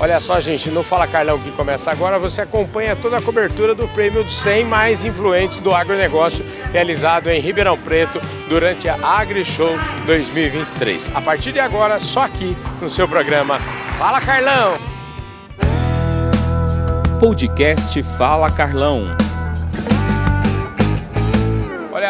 Olha só, gente, no Fala Carlão que começa agora, você acompanha toda a cobertura do prêmio dos 100 mais influentes do agronegócio realizado em Ribeirão Preto durante a AgriShow 2023. A partir de agora, só aqui no seu programa Fala Carlão. Podcast Fala Carlão.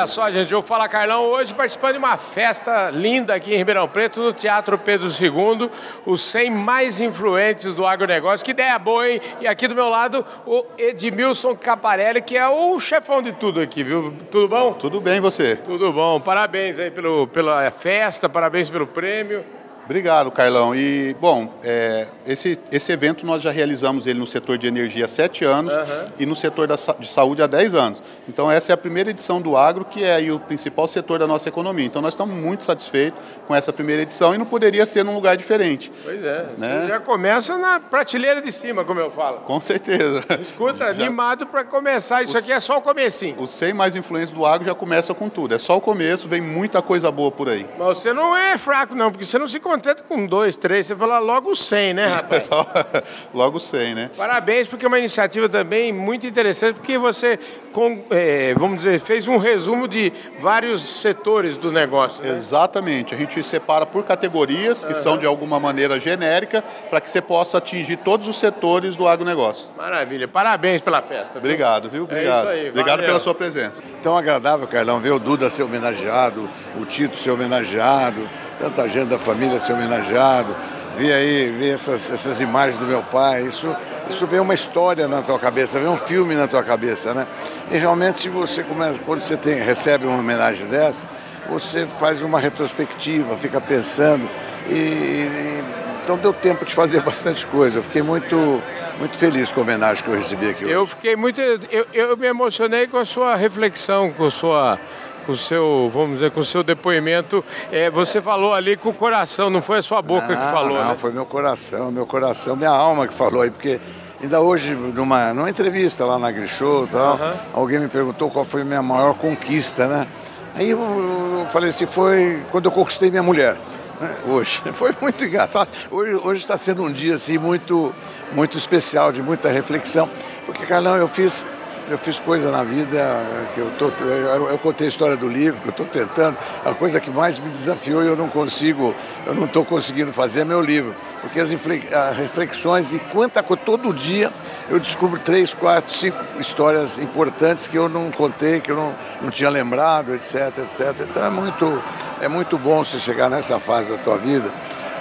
Olha só, gente, eu Fala Carlão hoje participando de uma festa linda aqui em Ribeirão Preto, no Teatro Pedro II, os 100 mais influentes do agronegócio. Que ideia boa, hein? E aqui do meu lado, o Edmilson Caparelli, que é o chefão de tudo aqui, viu? Tudo bom? Tudo bem, você? Tudo bom. Parabéns aí pelo, pela festa, parabéns pelo prêmio. Obrigado, Carlão. E, bom, é, esse, esse evento nós já realizamos ele no setor de energia há sete anos uhum. e no setor da, de saúde há dez anos. Então, essa é a primeira edição do agro, que é o principal setor da nossa economia. Então, nós estamos muito satisfeitos com essa primeira edição e não poderia ser num lugar diferente. Pois é, né? você já começa na prateleira de cima, como eu falo. Com certeza. Escuta, já... animado para começar. Isso aqui é só o comecinho. Os 100 mais influentes do agro já começa com tudo. É só o começo, vem muita coisa boa por aí. Mas você não é fraco, não, porque você não se contenta com dois, três, você fala logo 100, né, rapaz? logo 100, né? Parabéns, porque é uma iniciativa também muito interessante, porque você, com, é, vamos dizer, fez um resumo de vários setores do negócio. Né? Exatamente. A gente separa por categorias, que uhum. são de alguma maneira genérica, para que você possa atingir todos os setores do agronegócio. Maravilha. Parabéns pela festa. Viu? Obrigado, viu? Obrigado. É isso aí. Obrigado Valeu. pela sua presença. Tão agradável, Carlão, ver o Duda ser homenageado, o Tito ser homenageado tanta gente da família ser homenageado, ver aí, ver essas, essas imagens do meu pai, isso, isso vem uma história na tua cabeça, vem um filme na tua cabeça, né? E realmente você começa, quando você tem, recebe uma homenagem dessa, você faz uma retrospectiva, fica pensando e, e então deu tempo de fazer bastante coisa. Eu fiquei muito, muito feliz com a homenagem que eu recebi aqui hoje. Eu fiquei muito. Eu, eu me emocionei com a sua reflexão, com a sua com o seu, vamos dizer, com o seu depoimento. É, você falou ali com o coração, não foi a sua boca não, que falou, não, né? foi meu coração, meu coração, minha alma que falou aí, porque ainda hoje, numa, numa entrevista lá na Grishow tal, uhum. alguém me perguntou qual foi a minha maior conquista, né? Aí eu, eu falei assim, foi quando eu conquistei minha mulher. Né? Hoje. Foi muito engraçado. Hoje está sendo um dia assim muito, muito especial, de muita reflexão. Porque, Carlão, eu fiz eu fiz coisa na vida que eu tô, eu, eu contei a história do livro que eu estou tentando. A coisa que mais me desafiou e eu não consigo, eu não estou conseguindo fazer é meu livro, porque as reflexões e quanta coisa todo dia eu descubro três, quatro, cinco histórias importantes que eu não contei, que eu não, não tinha lembrado, etc, etc. Então é muito é muito bom você chegar nessa fase da tua vida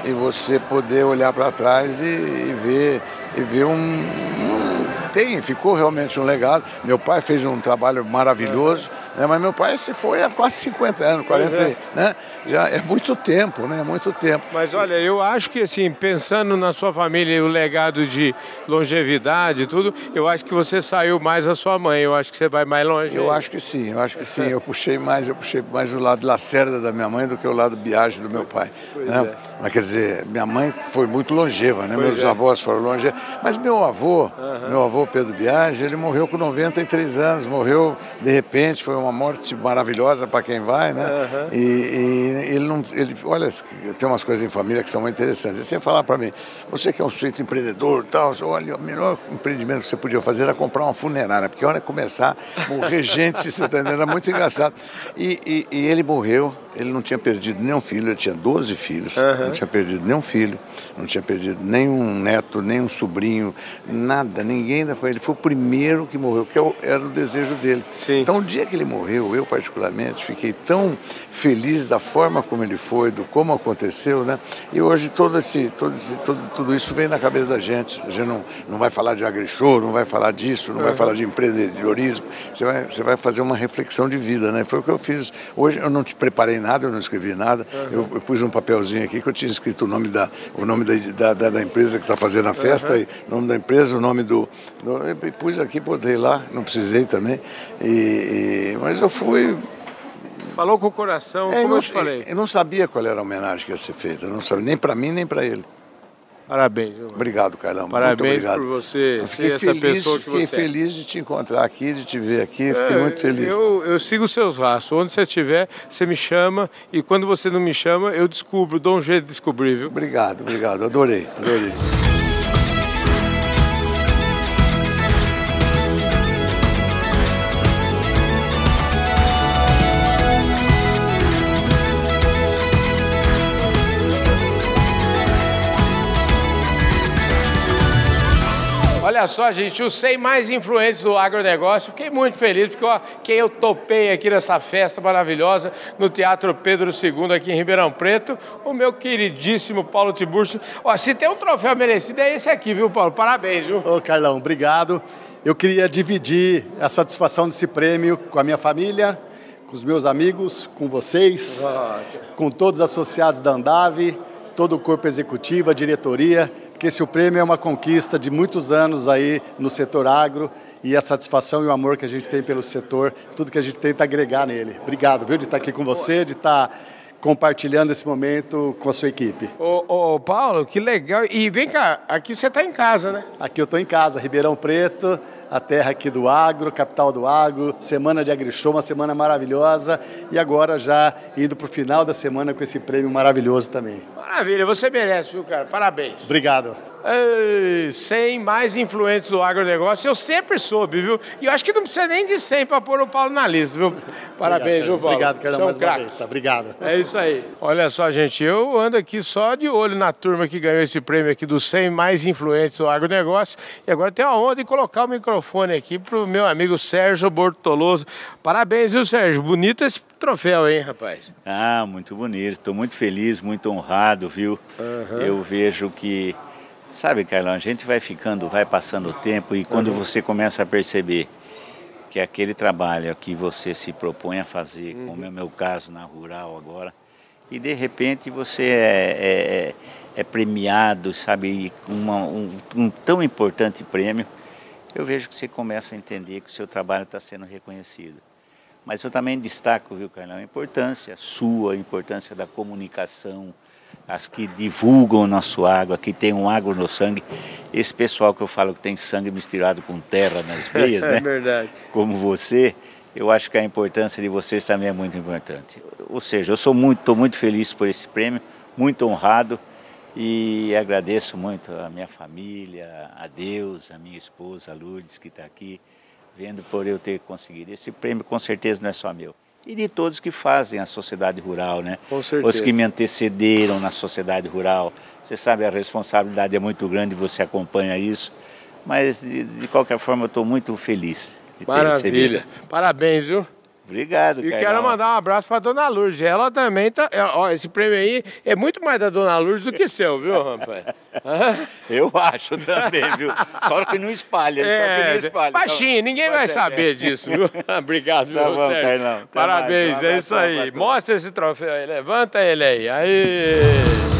e você poder olhar para trás e, e, ver e ver um, um tem, ficou realmente um legado. Meu pai fez um trabalho maravilhoso, né? mas meu pai se foi há quase 50 anos, 40, é. né? Já é muito tempo, né? Muito tempo. Mas olha, eu acho que assim, pensando na sua família e o legado de longevidade e tudo, eu acho que você saiu mais a sua mãe, eu acho que você vai mais longe. Eu acho que sim, eu acho que sim. Eu puxei mais, eu puxei mais o lado Lacerda da minha mãe do que o lado Biage do meu pai. Né? É. Mas quer dizer, minha mãe foi muito longeva, né? Pois Meus é. avós foram longevos. Mas meu avô, uhum. meu avô Pedro Biagi, ele morreu com 93 anos, morreu de repente, foi uma morte maravilhosa para quem vai, né? Uhum. E, e, ele não, ele, olha, tem umas coisas em família que são muito interessantes. Ele sempre falar para mim, você que é um sujeito empreendedor, tal, olha, o melhor empreendimento que você podia fazer era comprar uma funerária, porque hora começar a morrer gente, você está entendendo? Era muito engraçado. E, e, e ele morreu ele não tinha perdido nenhum filho, ele tinha 12 filhos, uhum. não tinha perdido nenhum filho, não tinha perdido nenhum neto, nenhum sobrinho, nada, ninguém ainda foi. Ele foi o primeiro que morreu, que é era o desejo dele. Sim. Então, o dia que ele morreu, eu particularmente fiquei tão feliz da forma como ele foi, do como aconteceu, né? E hoje todo esse, todo esse, todo, tudo isso vem na cabeça da gente. A gente não, não vai falar de agrishow, não vai falar disso, não uhum. vai falar de empreendedorismo. Você vai, você vai fazer uma reflexão de vida, né? Foi o que eu fiz. Hoje eu não te preparei nada, eu não escrevi nada. Uhum. Eu, eu, pus um papelzinho aqui que eu tinha escrito o nome da, o nome da, da, da empresa que está fazendo a festa, uhum. o nome da empresa, o nome do. Eu pus aqui, botei lá, não precisei também. E, e, mas eu fui. Falou com o coração, é, como eu, eu falei. Eu não sabia qual era a homenagem que ia ser feita, não sabia, nem para mim, nem para ele. Parabéns. Obrigado, Carlão. Parabéns muito obrigado. por você ser essa feliz, pessoa que fiquei você Fiquei feliz de te encontrar aqui, de te ver aqui. Fiquei é, muito feliz. Eu, eu sigo os seus rastros. Onde você estiver, você me chama. E quando você não me chama, eu descubro, dou um jeito de descobrir, viu? Obrigado, obrigado. Adorei, adorei. Olha só, gente, os 100 mais influentes do agronegócio. Fiquei muito feliz porque ó, quem eu topei aqui nessa festa maravilhosa no Teatro Pedro II aqui em Ribeirão Preto, o meu queridíssimo Paulo Tiburcio. Ó, se tem um troféu merecido é esse aqui, viu, Paulo? Parabéns, viu? Ô, Carlão, obrigado. Eu queria dividir a satisfação desse prêmio com a minha família, com os meus amigos, com vocês, com todos os associados da Andave, todo o corpo executivo, a diretoria, porque esse prêmio é uma conquista de muitos anos aí no setor agro e a satisfação e o amor que a gente tem pelo setor, tudo que a gente tenta agregar nele. Obrigado, viu, de estar aqui com você, de estar compartilhando esse momento com a sua equipe. Ô, ô Paulo, que legal. E vem cá, aqui você está em casa, né? Aqui eu estou em casa, Ribeirão Preto, a terra aqui do agro, capital do agro, semana de AgriShow, uma semana maravilhosa e agora já indo para o final da semana com esse prêmio maravilhoso também. Maravilha, você merece, viu, cara? Parabéns. Obrigado. Ei, 100 mais influentes do agronegócio, eu sempre soube, viu? E eu acho que não precisa nem de 100 para pôr o Paulo na lista, viu? Parabéns, Obrigado, viu, Paulo? Obrigado, Carlão, é mais uma craque. vez. Tá? Obrigado. É isso aí. Olha só, gente, eu ando aqui só de olho na turma que ganhou esse prêmio aqui dos 100 mais influentes do agronegócio. E agora tem a honra de colocar o microfone aqui pro meu amigo Sérgio Bortoloso. Parabéns, viu, Sérgio? Bonito esse troféu, hein, rapaz? Ah, muito bonito. Estou muito feliz, muito honrado, viu? Eu vejo que, sabe, Carlão, a gente vai ficando, vai passando o tempo e quando você começa a perceber que aquele trabalho que você se propõe a fazer, como é o meu caso na rural agora, e de repente você é, é- é premiado, sabe, com uma- um, um tão importante prêmio, eu vejo que você começa a entender que o seu trabalho está sendo reconhecido. Mas eu também destaco, viu, Carlão, a importância sua, a importância da comunicação, as que divulgam o nosso água, que tem um agro no sangue. Esse pessoal que eu falo que tem sangue misturado com terra nas veias, né? verdade. Como você, eu acho que a importância de vocês também é muito importante. Ou seja, eu sou muito, estou muito feliz por esse prêmio, muito honrado e agradeço muito a minha família, a Deus, a minha esposa, a Lourdes, que está aqui, vendo por eu ter conseguido. Esse prêmio com certeza não é só meu. E de todos que fazem a sociedade rural, né? Com certeza. Os que me antecederam na sociedade rural. Você sabe, a responsabilidade é muito grande, você acompanha isso. Mas, de, de qualquer forma, eu estou muito feliz de ter Maravilha. recebido. Parabéns, viu? Obrigado, E quero mandar um abraço para dona Lourdes. Ela também tá. é, Ó, esse prêmio aí é muito mais da dona Lourdes do que seu, viu, rapaz? Eu acho também, viu? Só que não espalha, só que não espalha. É, baixinho, ninguém Pode vai ser. saber disso, viu? Obrigado, viu, Tá bom, Sérgio? Carlão. Parabéns, mais. É isso pra aí. Mostra esse troféu aí, levanta ele aí. Aí.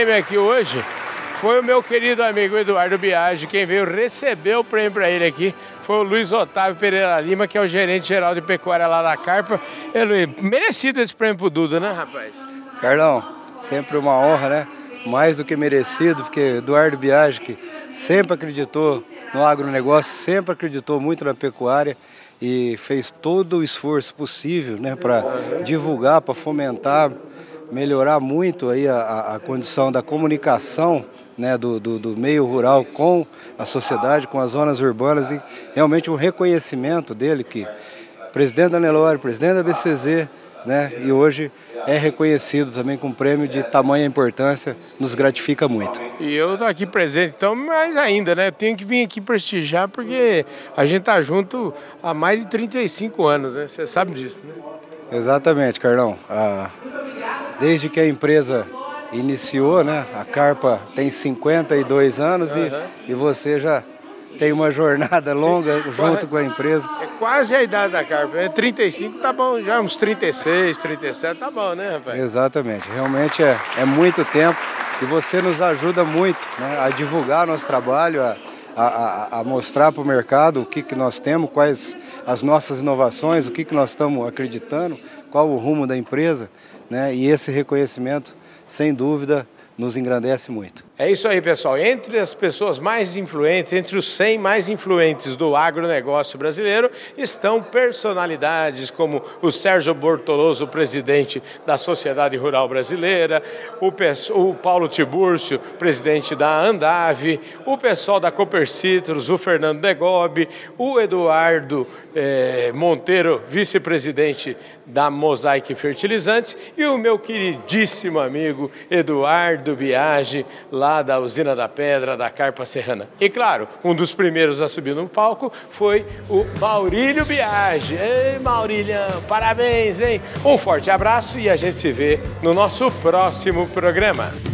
Prêmio aqui hoje foi o meu querido amigo Eduardo Biagi. Quem veio receber o prêmio para ele aqui foi o Luiz Otávio Pereira Lima, que é o gerente geral de pecuária lá da Carpa. E, Luiz, merecido esse prêmio pro Duda, né, rapaz? Carlão, sempre uma honra, né? Mais do que merecido, porque Eduardo Biagi, que sempre acreditou no agronegócio, sempre acreditou muito na pecuária e fez todo o esforço possível né, para divulgar, para fomentar, melhorar muito aí a, a- condição da comunicação né, do, do, do meio rural com a sociedade, com as zonas urbanas e realmente um reconhecimento dele que presidente da Nelore, presidente da BCZ, né, e hoje é reconhecido também com um prêmio de tamanha importância, nos gratifica muito. E eu tô aqui presente, então, mais ainda, né? Eu tenho que vir aqui prestigiar porque a gente tá junto há mais de 35 anos, né? Você sabe disso, né? Exatamente, Carlão. Ah, desde que a empresa iniciou, né, a Carpa tem 52 anos e, e você já tem uma jornada longa junto com a empresa. É quase a idade da Carpa. É 35, tá bom, já uns 36, 37, tá bom, né, rapaz? Exatamente, realmente é, é muito tempo e você nos ajuda muito né, a divulgar nosso trabalho, a, a, a- mostrar para o mercado o que, que nós temos, quais as nossas inovações, o que, que nós estamos acreditando, qual o rumo da empresa. Né, e esse reconhecimento, sem dúvida, nos engrandece muito. É isso aí, pessoal. Entre as pessoas mais influentes, entre os 100 mais influentes do agronegócio brasileiro, estão personalidades como o Sérgio Bortoloso, presidente da Sociedade Rural Brasileira, o, Paulo Tibúrcio, presidente da Andave, o pessoal da Cooper Citrus, o Fernando Degobi, o Eduardo eh, Monteiro, vice-presidente da Mosaic Fertilizantes, e o meu queridíssimo amigo Eduardo Biagi, lá da Usina da Pedra, da Carpa Serrana. E claro, um dos primeiros a subir no palco foi o Maurílio Biagi. Ei, Maurílio, parabéns, hein? Um forte abraço e a gente se vê no nosso próximo programa.